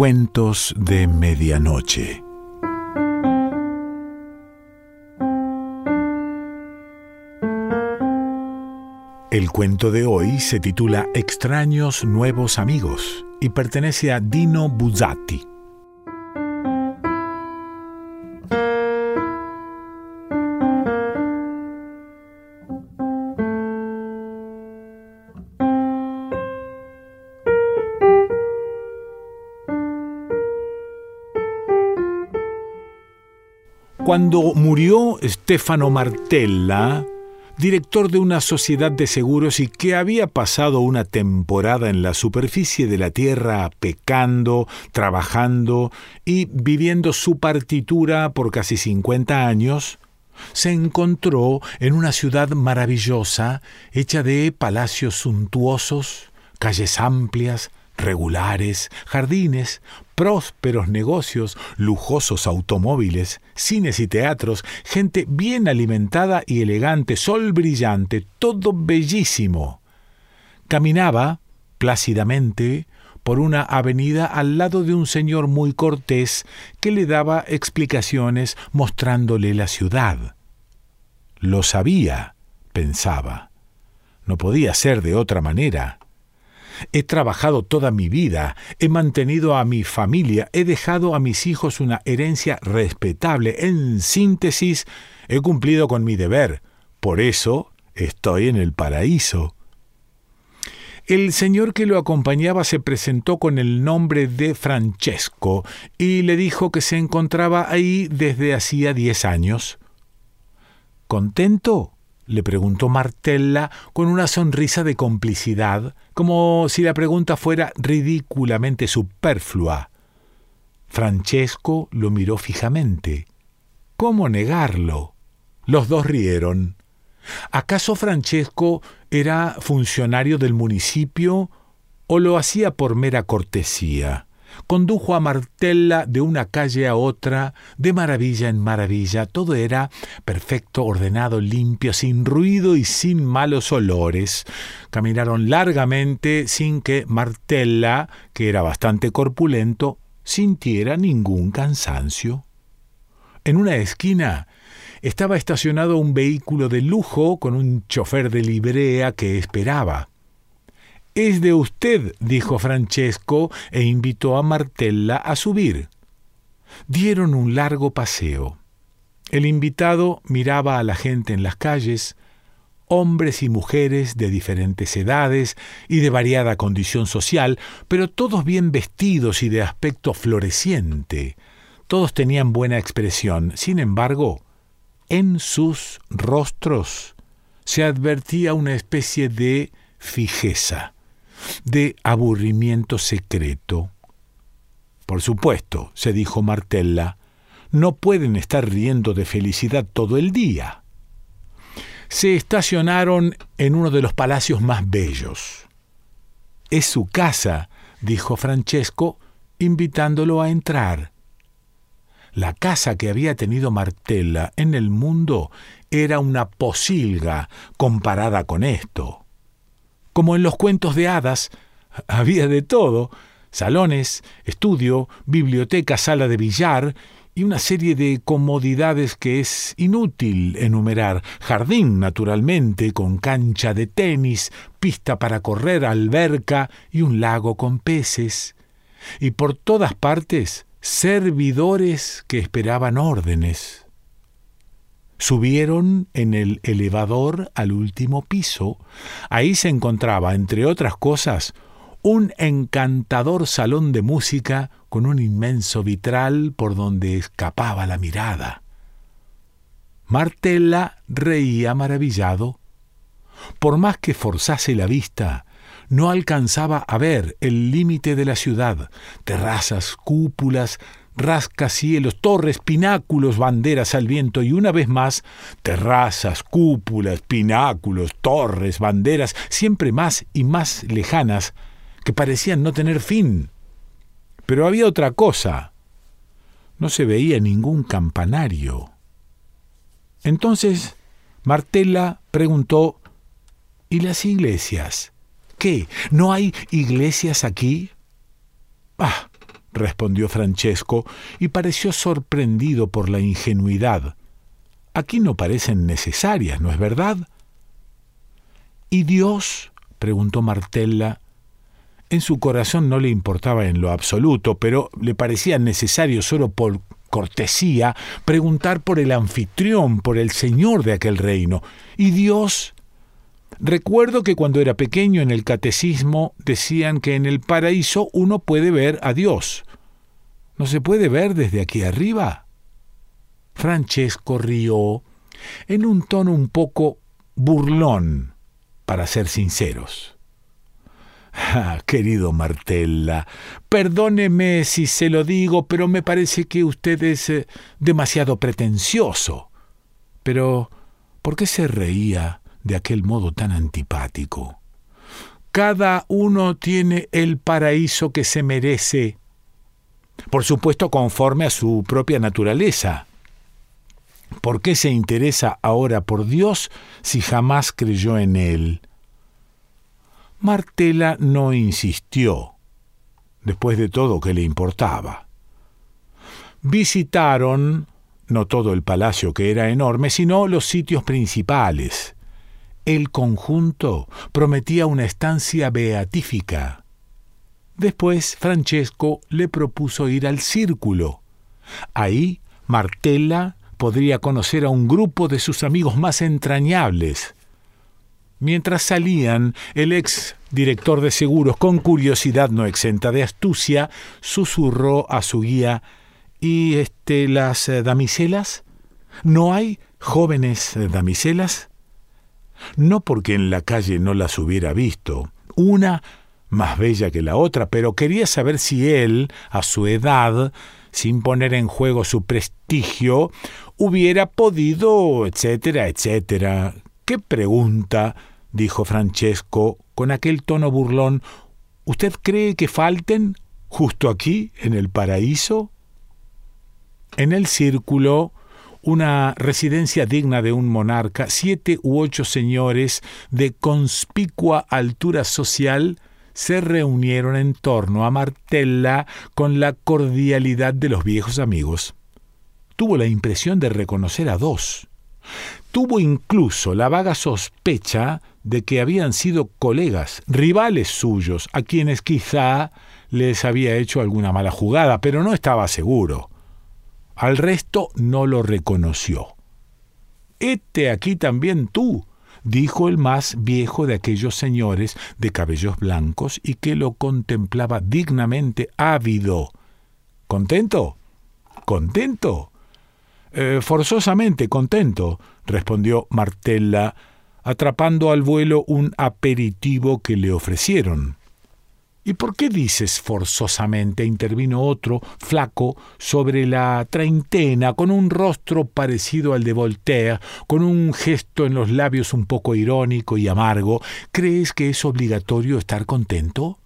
Cuentos de Medianoche. El cuento de hoy se titula Extraños Nuevos Amigos y pertenece a Dino Buzzati. Cuando murió Stefano Martella, director de una sociedad de seguros y que había pasado una temporada en la superficie de la Tierra pecando, trabajando y viviendo su partitura por casi 50 años, se encontró en una ciudad maravillosa, hecha de palacios suntuosos, calles amplias, regulares, jardines, prósperos negocios, lujosos automóviles, cines y teatros, gente bien alimentada y elegante, sol brillante, todo bellísimo. Caminaba, plácidamente, por una avenida al lado de un señor muy cortés que le daba explicaciones mostrándole la ciudad. Lo sabía, pensaba. No podía ser de otra manera. He trabajado toda mi vida, he mantenido a mi familia, he dejado a mis hijos una herencia respetable. En síntesis, he cumplido con mi deber. Por eso estoy en el paraíso. El señor que lo acompañaba se presentó con el nombre de Francesco y le dijo que se encontraba ahí desde hacía diez años. ¿Contento? Le preguntó Martella con una sonrisa de complicidad, como si la pregunta fuera ridículamente superflua. Francesco lo miró fijamente. ¿Cómo negarlo? Los dos rieron. ¿Acaso Francesco era funcionario del municipio o lo hacía por mera cortesía? Condujo a Martella de una calle a otra, de maravilla en maravilla. Todo era perfecto, ordenado, limpio, sin ruido y sin malos olores. Caminaron largamente sin que Martella, que era bastante corpulento, sintiera ningún cansancio. En una esquina estaba estacionado un vehículo de lujo con un chofer de librea que esperaba. Es de usted, dijo Francesco, e invitó a Martella a subir. Dieron un largo paseo. El invitado miraba a la gente en las calles, hombres y mujeres de diferentes edades y de variada condición social, pero todos bien vestidos y de aspecto floreciente. Todos tenían buena expresión. Sin embargo, en sus rostros se advertía una especie de fijeza de aburrimiento secreto. Por supuesto, se dijo Martella, no pueden estar riendo de felicidad todo el día. Se estacionaron en uno de los palacios más bellos. Es su casa, dijo Francesco, invitándolo a entrar. La casa que había tenido Martella en el mundo era una posilga comparada con esto. Como en los cuentos de hadas, había de todo, salones, estudio, biblioteca, sala de billar y una serie de comodidades que es inútil enumerar. Jardín, naturalmente, con cancha de tenis, pista para correr, alberca y un lago con peces. Y por todas partes, servidores que esperaban órdenes. Subieron en el elevador al último piso. Ahí se encontraba, entre otras cosas, un encantador salón de música con un inmenso vitral por donde escapaba la mirada. Martella reía maravillado. Por más que forzase la vista, no alcanzaba a ver el límite de la ciudad, terrazas, cúpulas, rascacielos, torres, pináculos, banderas al viento y una vez más terrazas, cúpulas, pináculos, torres, banderas, siempre más y más lejanas, que parecían no tener fin. Pero había otra cosa. No se veía ningún campanario. Entonces Martela preguntó ¿Y las iglesias? ¿Qué? ¿No hay iglesias aquí? Ah, respondió Francesco, y pareció sorprendido por la ingenuidad. Aquí no parecen necesarias, ¿no es verdad? ¿Y Dios? preguntó Martella. En su corazón no le importaba en lo absoluto, pero le parecía necesario solo por cortesía preguntar por el anfitrión, por el señor de aquel reino. ¿Y Dios? Recuerdo que cuando era pequeño en el catecismo decían que en el paraíso uno puede ver a Dios. ¿No se puede ver desde aquí arriba? Francesco rió en un tono un poco burlón, para ser sinceros. Ah, querido Martella, perdóneme si se lo digo, pero me parece que usted es eh, demasiado pretencioso. Pero, ¿por qué se reía de aquel modo tan antipático? Cada uno tiene el paraíso que se merece, por supuesto conforme a su propia naturaleza. ¿Por qué se interesa ahora por Dios si jamás creyó en Él? Martela no insistió. Después de todo, ¿qué le importaba? Visitaron no todo el palacio que era enorme, sino los sitios principales. El conjunto prometía una estancia beatífica. Después Francesco le propuso ir al círculo. Ahí Martela podría conocer a un grupo de sus amigos más entrañables, Mientras salían, el ex director de seguros, con curiosidad no exenta de astucia, susurró a su guía ¿Y este las eh, damiselas? ¿No hay jóvenes eh, damiselas? No porque en la calle no las hubiera visto, una más bella que la otra, pero quería saber si él, a su edad, sin poner en juego su prestigio, hubiera podido, etcétera, etcétera. ¿Qué pregunta? dijo Francesco con aquel tono burlón. ¿Usted cree que falten justo aquí, en el paraíso? En el círculo, una residencia digna de un monarca, siete u ocho señores de conspicua altura social se reunieron en torno a Martella con la cordialidad de los viejos amigos. Tuvo la impresión de reconocer a dos. Tuvo incluso la vaga sospecha de que habían sido colegas, rivales suyos, a quienes quizá les había hecho alguna mala jugada, pero no estaba seguro. Al resto no lo reconoció. Este aquí también tú, dijo el más viejo de aquellos señores de cabellos blancos y que lo contemplaba dignamente ávido. ¿Contento? ¿Contento? Eh, forzosamente contento, respondió Martella, atrapando al vuelo un aperitivo que le ofrecieron. ¿Y por qué dices forzosamente? intervino otro, flaco, sobre la treintena, con un rostro parecido al de Voltaire, con un gesto en los labios un poco irónico y amargo. ¿Crees que es obligatorio estar contento?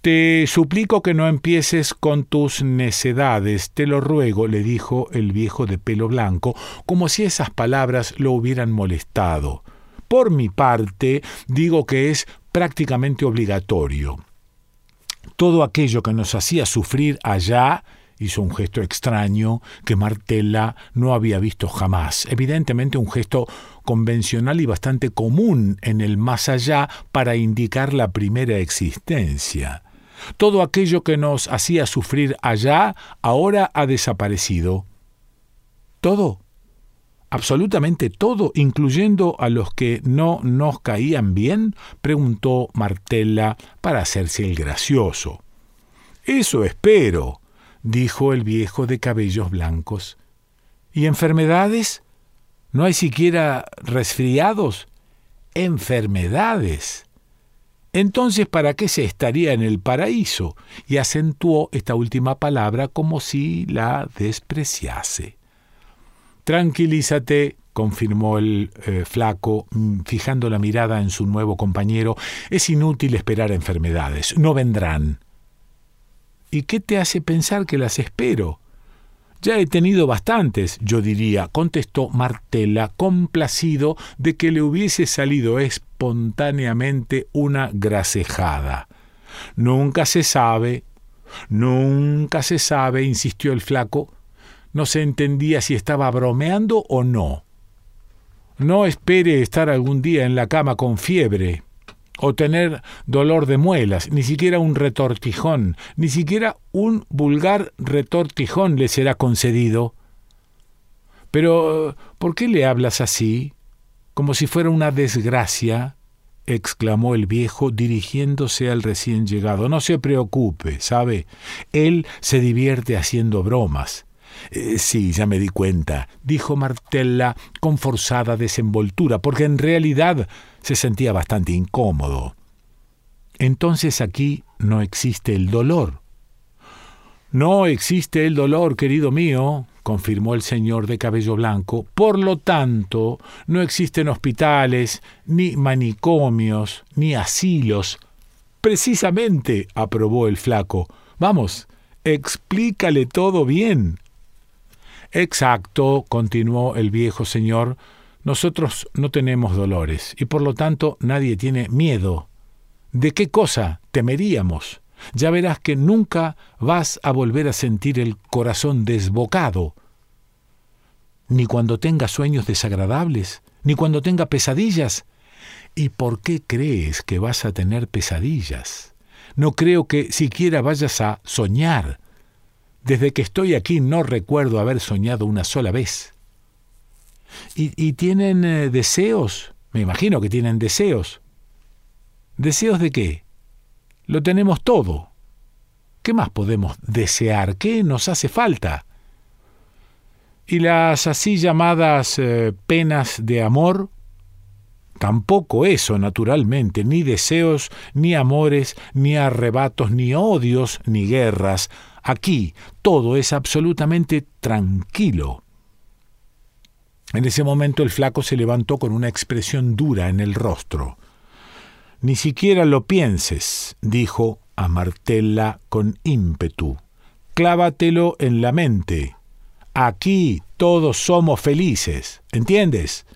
Te suplico que no empieces con tus necedades, te lo ruego, le dijo el viejo de pelo blanco, como si esas palabras lo hubieran molestado. Por mi parte, digo que es prácticamente obligatorio. Todo aquello que nos hacía sufrir allá hizo un gesto extraño que Martella no había visto jamás, evidentemente un gesto convencional y bastante común en el más allá para indicar la primera existencia. Todo aquello que nos hacía sufrir allá ahora ha desaparecido. Todo, absolutamente todo, incluyendo a los que no nos caían bien, preguntó Martella para hacerse el gracioso. Eso espero, dijo el viejo de cabellos blancos. ¿Y enfermedades? ¿No hay siquiera resfriados? Enfermedades. Entonces, ¿para qué se estaría en el paraíso? Y acentuó esta última palabra como si la despreciase. Tranquilízate, confirmó el eh, flaco, mm, fijando la mirada en su nuevo compañero. Es inútil esperar enfermedades. No vendrán. ¿Y qué te hace pensar que las espero? Ya he tenido bastantes, yo diría, contestó Martela, complacido de que le hubiese salido espontáneamente una grasejada. Nunca se sabe. Nunca se sabe, insistió el flaco. No se entendía si estaba bromeando o no. No espere estar algún día en la cama con fiebre, o tener dolor de muelas, ni siquiera un retortijón, ni siquiera un vulgar retortijón le será concedido. Pero, ¿por qué le hablas así? Como si fuera una desgracia, exclamó el viejo dirigiéndose al recién llegado. No se preocupe, ¿sabe? Él se divierte haciendo bromas. Eh, sí, ya me di cuenta, dijo Martella con forzada desenvoltura, porque en realidad se sentía bastante incómodo. Entonces aquí no existe el dolor. No existe el dolor, querido mío, confirmó el señor de cabello blanco. Por lo tanto, no existen hospitales, ni manicomios, ni asilos. Precisamente, aprobó el flaco. Vamos, explícale todo bien. Exacto, continuó el viejo señor, nosotros no tenemos dolores y por lo tanto nadie tiene miedo. ¿De qué cosa temeríamos? Ya verás que nunca vas a volver a sentir el corazón desbocado, ni cuando tenga sueños desagradables, ni cuando tenga pesadillas. ¿Y por qué crees que vas a tener pesadillas? No creo que siquiera vayas a soñar. Desde que estoy aquí no recuerdo haber soñado una sola vez. ¿Y, tienen eh, deseos? Me imagino que tienen deseos. ¿Deseos de qué? Lo tenemos todo. ¿Qué más podemos desear? ¿Qué nos hace falta? ¿Y las así llamadas eh, penas de amor? Tampoco eso, naturalmente, ni deseos, ni amores, ni arrebatos, ni odios, ni guerras. Aquí todo es absolutamente tranquilo. En ese momento el flaco se levantó con una expresión dura en el rostro. Ni siquiera lo pienses, dijo a Martella con ímpetu. Clávatelo en la mente. Aquí todos somos felices, ¿entiendes?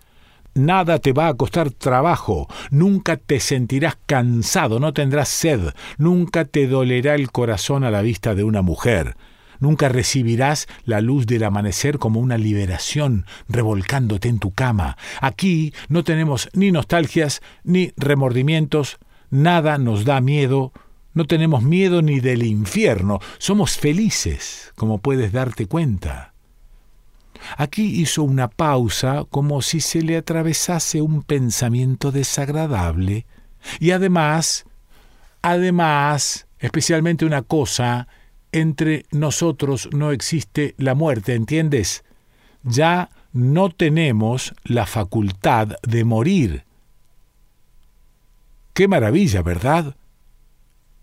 Nada te va a costar trabajo, nunca te sentirás cansado, no tendrás sed, nunca te dolerá el corazón a la vista de una mujer, nunca recibirás la luz del amanecer como una liberación revolcándote en tu cama. Aquí no tenemos ni nostalgias ni remordimientos, nada nos da miedo, no tenemos miedo ni del infierno, somos felices, como puedes darte cuenta. Aquí hizo una pausa como si se le atravesase un pensamiento desagradable. Y además, además, especialmente una cosa, entre nosotros no existe la muerte, ¿entiendes? Ya no tenemos la facultad de morir. Qué maravilla, ¿verdad?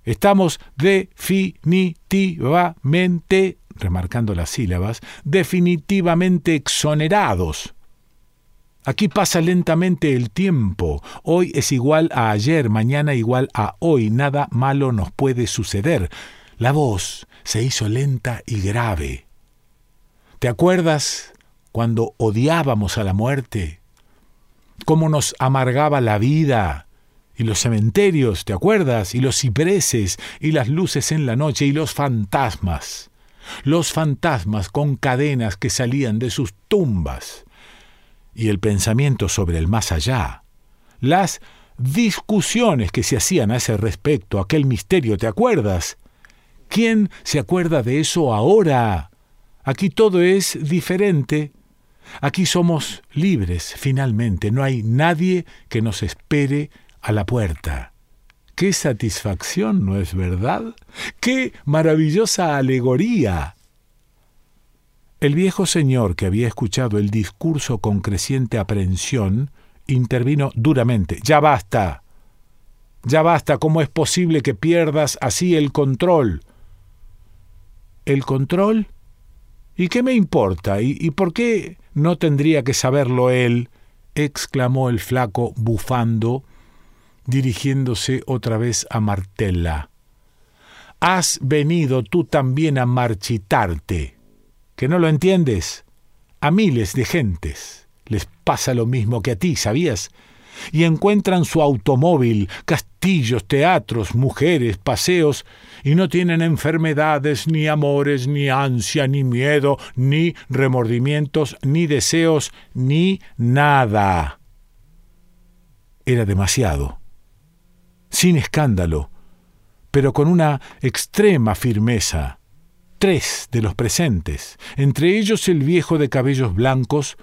Estamos definitivamente remarcando las sílabas, definitivamente exonerados. Aquí pasa lentamente el tiempo. Hoy es igual a ayer, mañana igual a hoy. Nada malo nos puede suceder. La voz se hizo lenta y grave. ¿Te acuerdas cuando odiábamos a la muerte? ¿Cómo nos amargaba la vida? Y los cementerios, ¿te acuerdas? Y los cipreses, y las luces en la noche, y los fantasmas los fantasmas con cadenas que salían de sus tumbas, y el pensamiento sobre el más allá, las discusiones que se hacían a ese respecto, aquel misterio, ¿te acuerdas? ¿Quién se acuerda de eso ahora? Aquí todo es diferente. Aquí somos libres, finalmente. No hay nadie que nos espere a la puerta. Qué satisfacción, ¿no es verdad? Qué maravillosa alegoría. El viejo señor que había escuchado el discurso con creciente aprensión intervino duramente. Ya basta. Ya basta. ¿Cómo es posible que pierdas así el control? ¿El control? ¿Y qué me importa? ¿Y, y por qué no tendría que saberlo él? exclamó el flaco bufando dirigiéndose otra vez a Martella. Has venido tú también a marchitarte. ¿Que no lo entiendes? A miles de gentes les pasa lo mismo que a ti, ¿sabías? y encuentran su automóvil, castillos, teatros, mujeres, paseos, y no tienen enfermedades, ni amores, ni ansia, ni miedo, ni remordimientos, ni deseos, ni nada. Era demasiado. Sin escándalo, pero con una extrema firmeza. Tres de los presentes, entre ellos el viejo de cabellos blancos,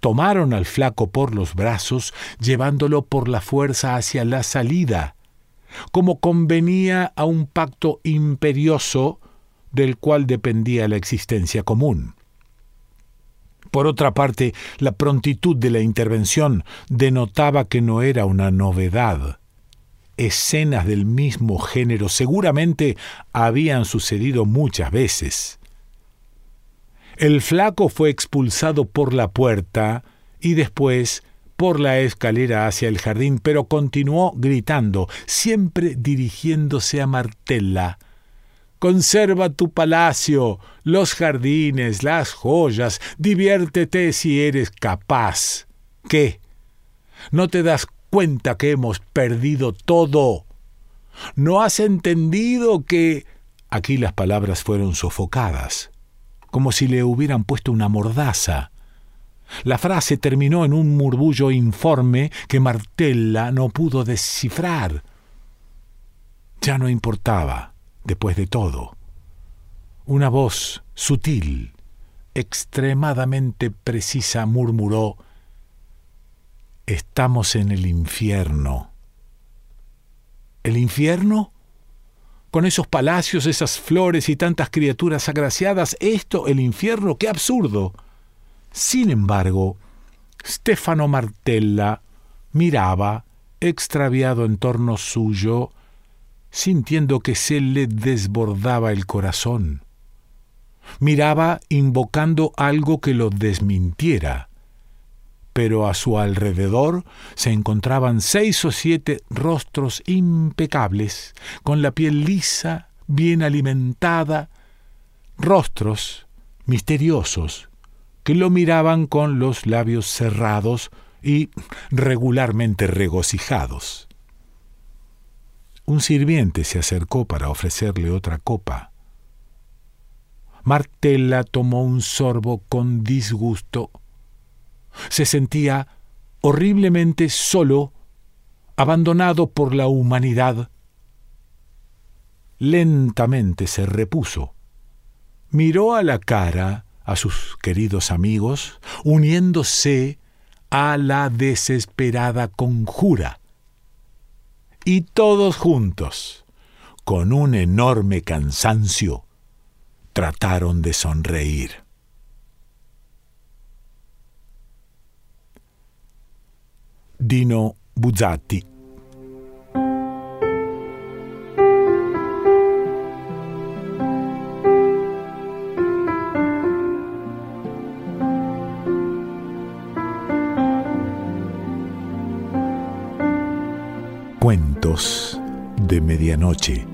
tomaron al flaco por los brazos, llevándolo por la fuerza hacia la salida, como convenía a un pacto imperioso del cual dependía la existencia común. Por otra parte, la prontitud de la intervención denotaba que no era una novedad. Escenas del mismo género seguramente habían sucedido muchas veces. El flaco fue expulsado por la puerta y después por la escalera hacia el jardín, pero continuó gritando, siempre dirigiéndose a Martella. Conserva tu palacio, los jardines, las joyas, diviértete si eres capaz. ¿Qué? ¿No te das cuenta que hemos perdido todo? ¿No has entendido que... Aquí las palabras fueron sofocadas como si le hubieran puesto una mordaza. La frase terminó en un murmullo informe que Martella no pudo descifrar. Ya no importaba, después de todo. Una voz sutil, extremadamente precisa, murmuró, Estamos en el infierno. ¿El infierno? con esos palacios, esas flores y tantas criaturas agraciadas, esto, el infierno, qué absurdo. Sin embargo, Stefano Martella miraba, extraviado en torno suyo, sintiendo que se le desbordaba el corazón. Miraba invocando algo que lo desmintiera pero a su alrededor se encontraban seis o siete rostros impecables, con la piel lisa, bien alimentada, rostros misteriosos, que lo miraban con los labios cerrados y regularmente regocijados. Un sirviente se acercó para ofrecerle otra copa. Martella tomó un sorbo con disgusto se sentía horriblemente solo, abandonado por la humanidad. Lentamente se repuso. Miró a la cara a sus queridos amigos, uniéndose a la desesperada conjura. Y todos juntos, con un enorme cansancio, trataron de sonreír. Dino Buzzati. Cuentos de Medianoche.